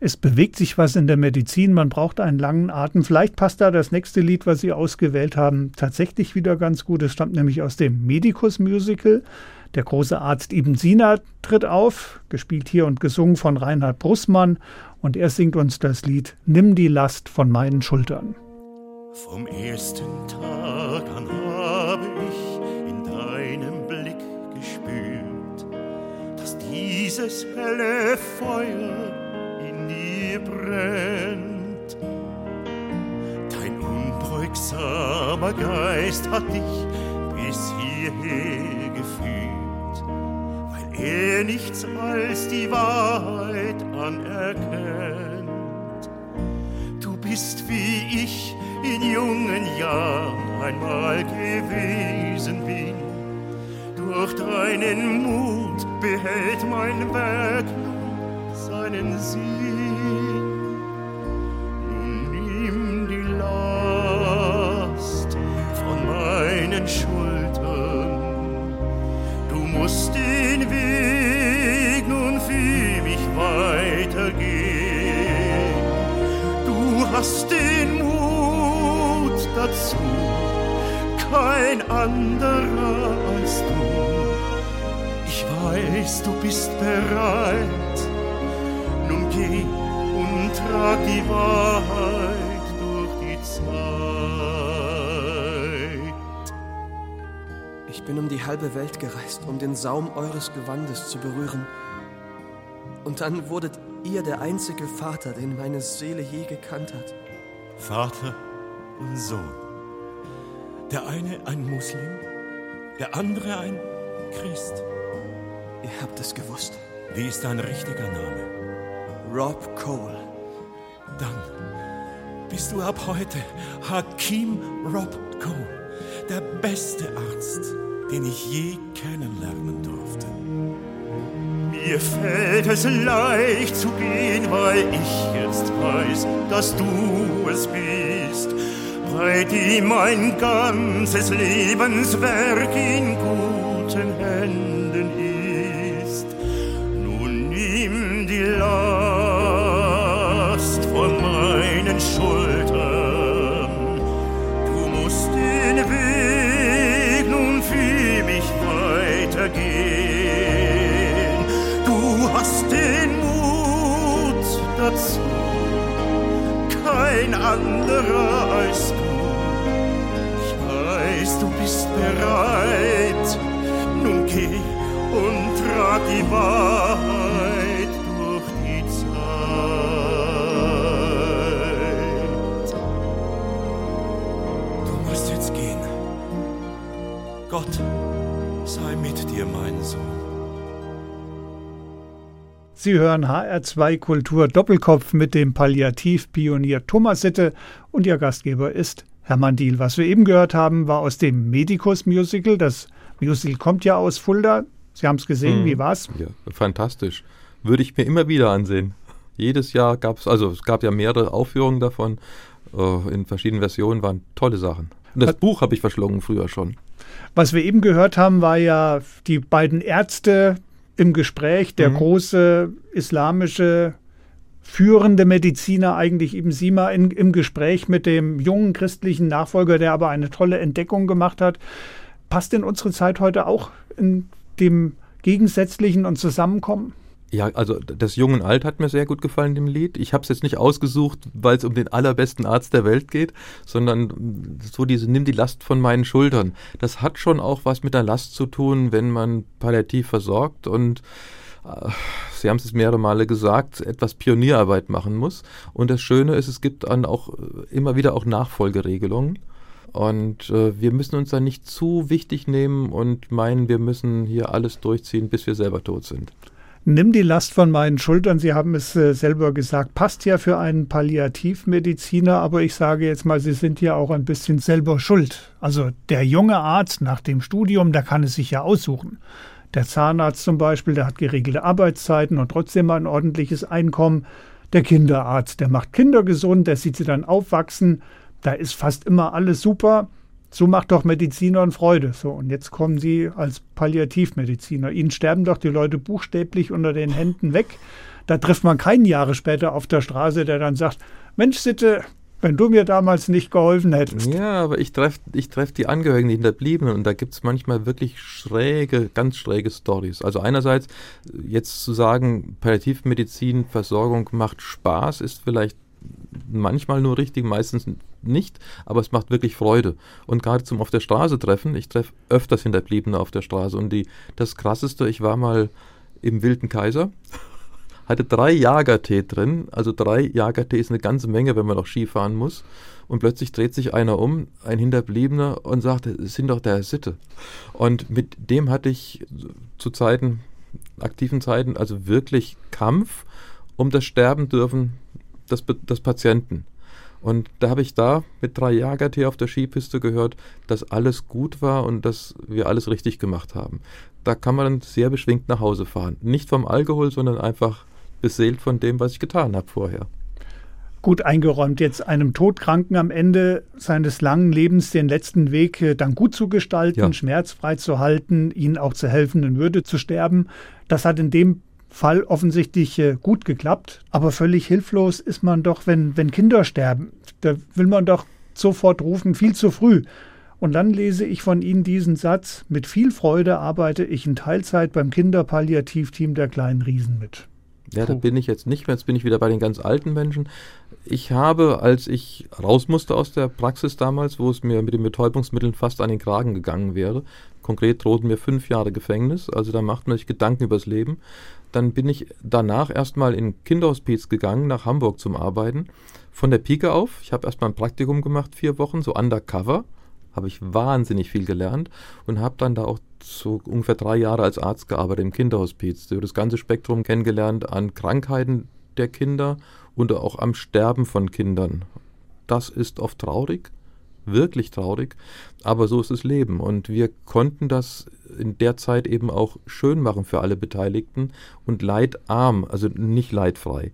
Es bewegt sich was in der Medizin, man braucht einen langen Atem. Vielleicht passt da das nächste Lied, was Sie ausgewählt haben, tatsächlich wieder ganz gut. Es stammt nämlich aus dem Medicus Musical. Der große Arzt Ibn Sina tritt auf, gespielt hier und gesungen von Reinhard Brussmann. Und er singt uns das Lied Nimm die Last von meinen Schultern. Vom ersten Tag an habe ich in deinem Blick gespürt, dass dieses helle Feuer in brennt. Dein unbeugsamer Geist hat dich bis hierher geführt, weil er nichts als die Wahrheit anerkennt. Du bist wie ich in jungen Jahren einmal gewesen bin. Durch deinen Mut behält mein Werk seinen Sinn. Weitergehen. Du hast den Mut dazu, kein anderer als du. Ich weiß, du bist bereit. Nun geh und trag die Wahrheit durch die Zeit. Ich bin um die halbe Welt gereist, um den Saum eures Gewandes zu berühren. Und dann wurdet ihr der einzige Vater, den meine Seele je gekannt hat. Vater und Sohn. Der eine ein Muslim, der andere ein Christ. Ihr habt es gewusst. Wie ist dein richtiger Name? Rob Cole. Dann bist du ab heute Hakim Rob Cole, der beste Arzt, den ich je kennenlernen durfte. Mir fällt es leicht zu gehen, weil ich jetzt weiß, dass du es bist, bei dem mein ganzes Lebenswerk in guten Händen ist. Anderer als du. Ich weiß, du bist bereit. Sie hören HR2 Kultur Doppelkopf mit dem Palliativpionier Thomas Sitte und Ihr Gastgeber ist Hermann Diel. Was wir eben gehört haben, war aus dem Medicus Musical. Das Musical kommt ja aus Fulda. Sie haben es gesehen, Mhm. wie war's? Ja, fantastisch. Würde ich mir immer wieder ansehen. Jedes Jahr gab es, also es gab ja mehrere Aufführungen davon, äh, in verschiedenen Versionen, waren tolle Sachen. Und das Was- Buch habe ich verschlungen früher schon. Was wir eben gehört haben, war ja die beiden Ärzte im Gespräch, der Mhm. große islamische führende Mediziner, eigentlich Ibn Sima, in, im Gespräch mit dem jungen christlichen Nachfolger, der aber eine tolle Entdeckung gemacht hat. Passt in unsere Zeit heute auch in dem Gegensätzlichen und Zusammenkommen? Ja, also das Jung und Alt hat mir sehr gut gefallen, dem Lied. Ich habe es jetzt nicht ausgesucht, weil es um den allerbesten Arzt der Welt geht, sondern so diese Nimm die Last von meinen Schultern. Das hat schon auch was mit der Last zu tun, wenn man palliativ versorgt und äh, Sie haben es mehrere Male gesagt, etwas Pionierarbeit machen muss. Und das Schöne ist, es gibt dann auch äh, immer wieder auch Nachfolgeregelungen. Und äh, wir müssen uns da nicht zu wichtig nehmen und meinen, wir müssen hier alles durchziehen, bis wir selber tot sind. Nimm die Last von meinen Schultern. Sie haben es äh, selber gesagt, passt ja für einen Palliativmediziner, aber ich sage jetzt mal, Sie sind ja auch ein bisschen selber schuld. Also der junge Arzt nach dem Studium, der kann es sich ja aussuchen. Der Zahnarzt zum Beispiel, der hat geregelte Arbeitszeiten und trotzdem ein ordentliches Einkommen. Der Kinderarzt, der macht Kinder gesund, der sieht sie dann aufwachsen. Da ist fast immer alles super. So macht doch Medizinern Freude. So, und jetzt kommen Sie als Palliativmediziner. Ihnen sterben doch die Leute buchstäblich unter den Händen weg. Da trifft man keinen Jahre später auf der Straße, der dann sagt, Mensch, Sitte, wenn du mir damals nicht geholfen hättest. Ja, aber ich treffe ich treff die Angehörigen, die Hinterbliebenen und da gibt es manchmal wirklich schräge, ganz schräge Stories. Also einerseits jetzt zu sagen, Palliativmedizin, Versorgung macht Spaß, ist vielleicht manchmal nur richtig, meistens nicht, aber es macht wirklich Freude. Und gerade zum auf der Straße treffen, ich treffe öfters Hinterbliebene auf der Straße und die, das krasseste, ich war mal im Wilden Kaiser, hatte drei Jagertee drin, also drei Jagertee ist eine ganze Menge, wenn man noch Skifahren muss. Und plötzlich dreht sich einer um, ein Hinterbliebener, und sagt, es sind doch der Sitte. Und mit dem hatte ich zu Zeiten, aktiven Zeiten, also wirklich Kampf um das Sterben dürfen des, des Patienten. Und da habe ich da mit drei Jagertee auf der Skipiste gehört, dass alles gut war und dass wir alles richtig gemacht haben. Da kann man dann sehr beschwingt nach Hause fahren. Nicht vom Alkohol, sondern einfach beseelt von dem, was ich getan habe vorher. Gut eingeräumt, jetzt einem Todkranken am Ende seines langen Lebens den letzten Weg äh, dann gut zu gestalten, ja. schmerzfrei zu halten, ihnen auch zu helfen, in Würde zu sterben. Das hat in dem Fall offensichtlich äh, gut geklappt, aber völlig hilflos ist man doch, wenn, wenn Kinder sterben. Da will man doch sofort rufen, viel zu früh. Und dann lese ich von Ihnen diesen Satz, mit viel Freude arbeite ich in Teilzeit beim Kinderpalliativteam der kleinen Riesen mit. Ja, da bin ich jetzt nicht mehr, jetzt bin ich wieder bei den ganz alten Menschen. Ich habe, als ich raus musste aus der Praxis damals, wo es mir mit den Betäubungsmitteln fast an den Kragen gegangen wäre, konkret drohten mir fünf Jahre Gefängnis, also da macht man sich Gedanken übers Leben, dann bin ich danach erstmal in Kinderhospiz gegangen, nach Hamburg zum Arbeiten. Von der Pike auf. Ich habe erstmal ein Praktikum gemacht, vier Wochen, so undercover. Habe ich wahnsinnig viel gelernt und habe dann da auch so ungefähr drei Jahre als Arzt gearbeitet im Kinderhospiz. So das ganze Spektrum kennengelernt an Krankheiten der Kinder und auch am Sterben von Kindern. Das ist oft traurig, wirklich traurig, aber so ist das Leben. Und wir konnten das in der Zeit eben auch schön machen für alle Beteiligten und leidarm, also nicht leidfrei.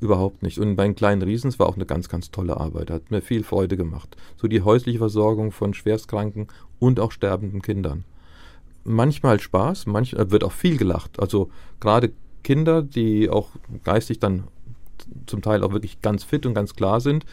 Überhaupt nicht. Und bei den kleinen Riesens war auch eine ganz, ganz tolle Arbeit. Hat mir viel Freude gemacht. So die häusliche Versorgung von Schwerstkranken und auch sterbenden Kindern. Manchmal Spaß, manchmal wird auch viel gelacht. Also gerade Kinder, die auch geistig dann zum Teil auch wirklich ganz fit und ganz klar sind,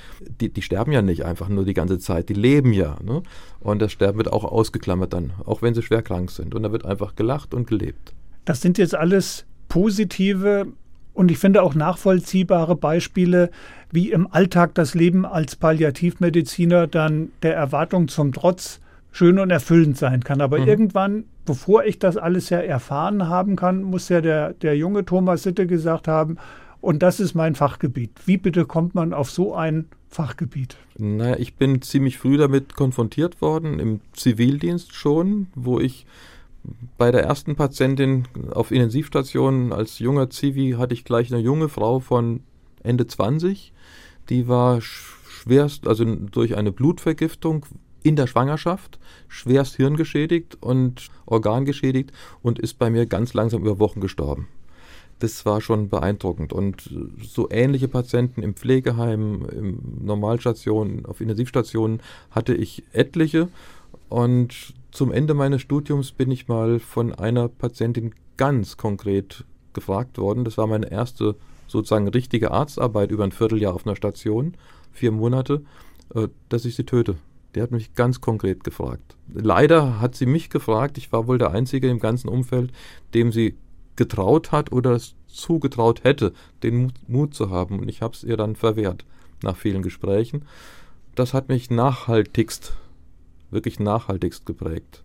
die, die sterben ja nicht einfach nur die ganze Zeit, die leben ja. Ne? Und das Sterben wird auch ausgeklammert dann, auch wenn sie schwer krank sind. Und da wird einfach gelacht und gelebt. Das sind jetzt alles positive und ich finde auch nachvollziehbare Beispiele, wie im Alltag das Leben als Palliativmediziner dann der Erwartung zum Trotz schön und erfüllend sein kann. Aber mhm. irgendwann, bevor ich das alles ja erfahren haben kann, muss ja der, der junge Thomas Sitte gesagt haben, und das ist mein Fachgebiet. Wie bitte kommt man auf so ein Fachgebiet? Naja, ich bin ziemlich früh damit konfrontiert worden, im Zivildienst schon, wo ich bei der ersten Patientin auf Intensivstation als junger Zivi hatte ich gleich eine junge Frau von Ende 20. Die war schwerst, also durch eine Blutvergiftung in der Schwangerschaft, schwerst hirngeschädigt und organgeschädigt und ist bei mir ganz langsam über Wochen gestorben das war schon beeindruckend. Und so ähnliche Patienten im Pflegeheim, in Normalstationen, auf Intensivstationen hatte ich etliche. Und zum Ende meines Studiums bin ich mal von einer Patientin ganz konkret gefragt worden. Das war meine erste sozusagen richtige Arztarbeit über ein Vierteljahr auf einer Station, vier Monate, äh, dass ich sie töte. Die hat mich ganz konkret gefragt. Leider hat sie mich gefragt, ich war wohl der Einzige im ganzen Umfeld, dem sie getraut hat oder zugetraut hätte, den Mut, Mut zu haben. Und ich habe es ihr dann verwehrt nach vielen Gesprächen. Das hat mich nachhaltigst, wirklich nachhaltigst geprägt,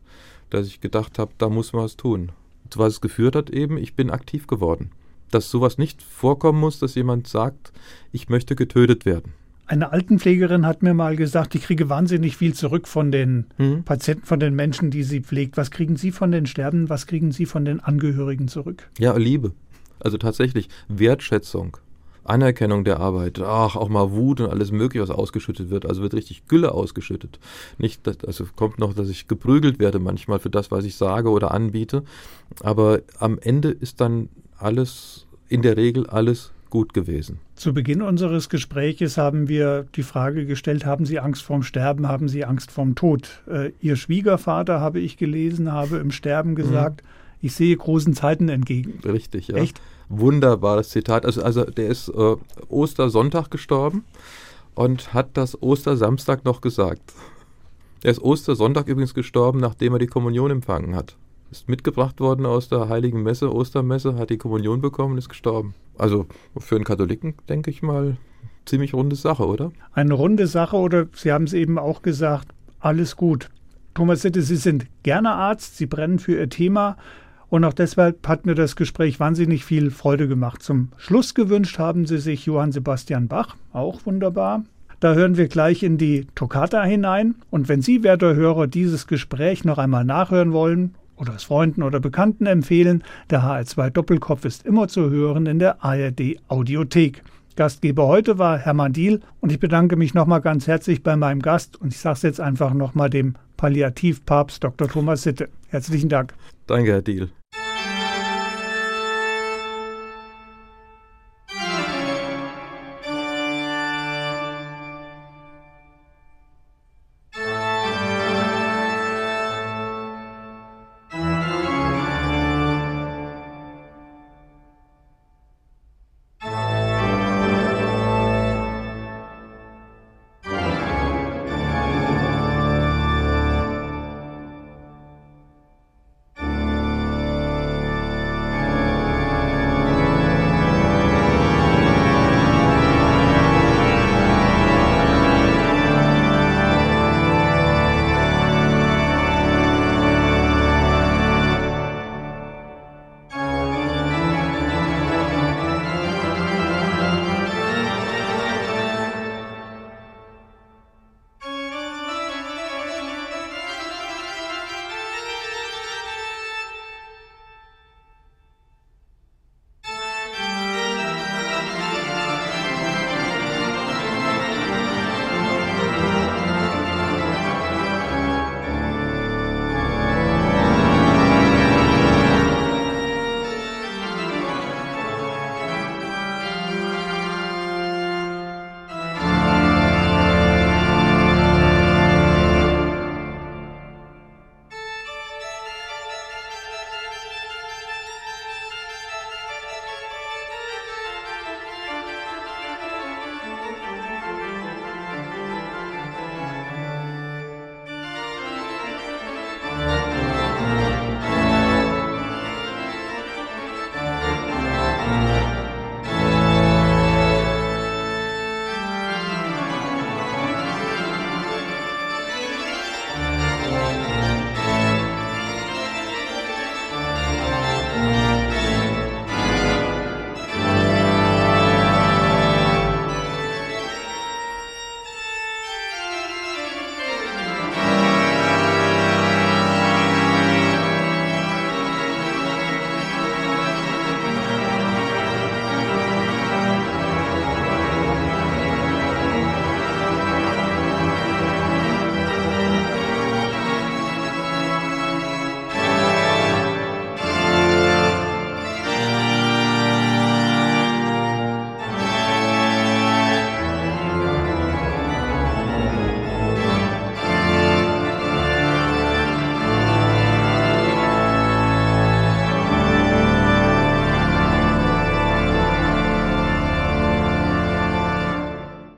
dass ich gedacht habe, da muss man was tun. Und was es geführt hat eben, ich bin aktiv geworden. Dass sowas nicht vorkommen muss, dass jemand sagt, ich möchte getötet werden. Eine Altenpflegerin hat mir mal gesagt, ich kriege wahnsinnig viel zurück von den hm. Patienten, von den Menschen, die sie pflegt. Was kriegen Sie von den Sterbenden? Was kriegen Sie von den Angehörigen zurück? Ja, Liebe. Also tatsächlich Wertschätzung. Anerkennung der Arbeit, ach, auch mal Wut und alles Mögliche, was ausgeschüttet wird. Also wird richtig Gülle ausgeschüttet. Nicht, dass, also kommt noch, dass ich geprügelt werde manchmal für das, was ich sage oder anbiete. Aber am Ende ist dann alles, in der Regel alles gut gewesen. Zu Beginn unseres Gespräches haben wir die Frage gestellt, haben Sie Angst vorm Sterben, haben Sie Angst vorm Tod? Äh, Ihr Schwiegervater, habe ich gelesen, habe im Sterben gesagt, mhm. ich sehe großen Zeiten entgegen. Richtig, ja. Echt? Wunderbares Zitat. Also, also der ist äh, Ostersonntag gestorben und hat das Ostersamstag noch gesagt. Er ist Ostersonntag übrigens gestorben, nachdem er die Kommunion empfangen hat ist mitgebracht worden aus der Heiligen Messe, Ostermesse, hat die Kommunion bekommen und ist gestorben. Also für einen Katholiken, denke ich mal, ziemlich runde Sache, oder? Eine runde Sache oder Sie haben es eben auch gesagt, alles gut. Thomas Sitte, Sie sind gerne Arzt, Sie brennen für Ihr Thema und auch deshalb hat mir das Gespräch wahnsinnig viel Freude gemacht. Zum Schluss gewünscht haben Sie sich Johann Sebastian Bach, auch wunderbar. Da hören wir gleich in die Toccata hinein. Und wenn Sie, werter Hörer, dieses Gespräch noch einmal nachhören wollen oder es Freunden oder Bekannten empfehlen. Der HR2 Doppelkopf ist immer zu hören in der ARD Audiothek. Gastgeber heute war Hermann Diel und ich bedanke mich nochmal ganz herzlich bei meinem Gast und ich sage es jetzt einfach nochmal dem Palliativpapst Dr. Thomas Sitte. Herzlichen Dank. Danke, Herr Diel.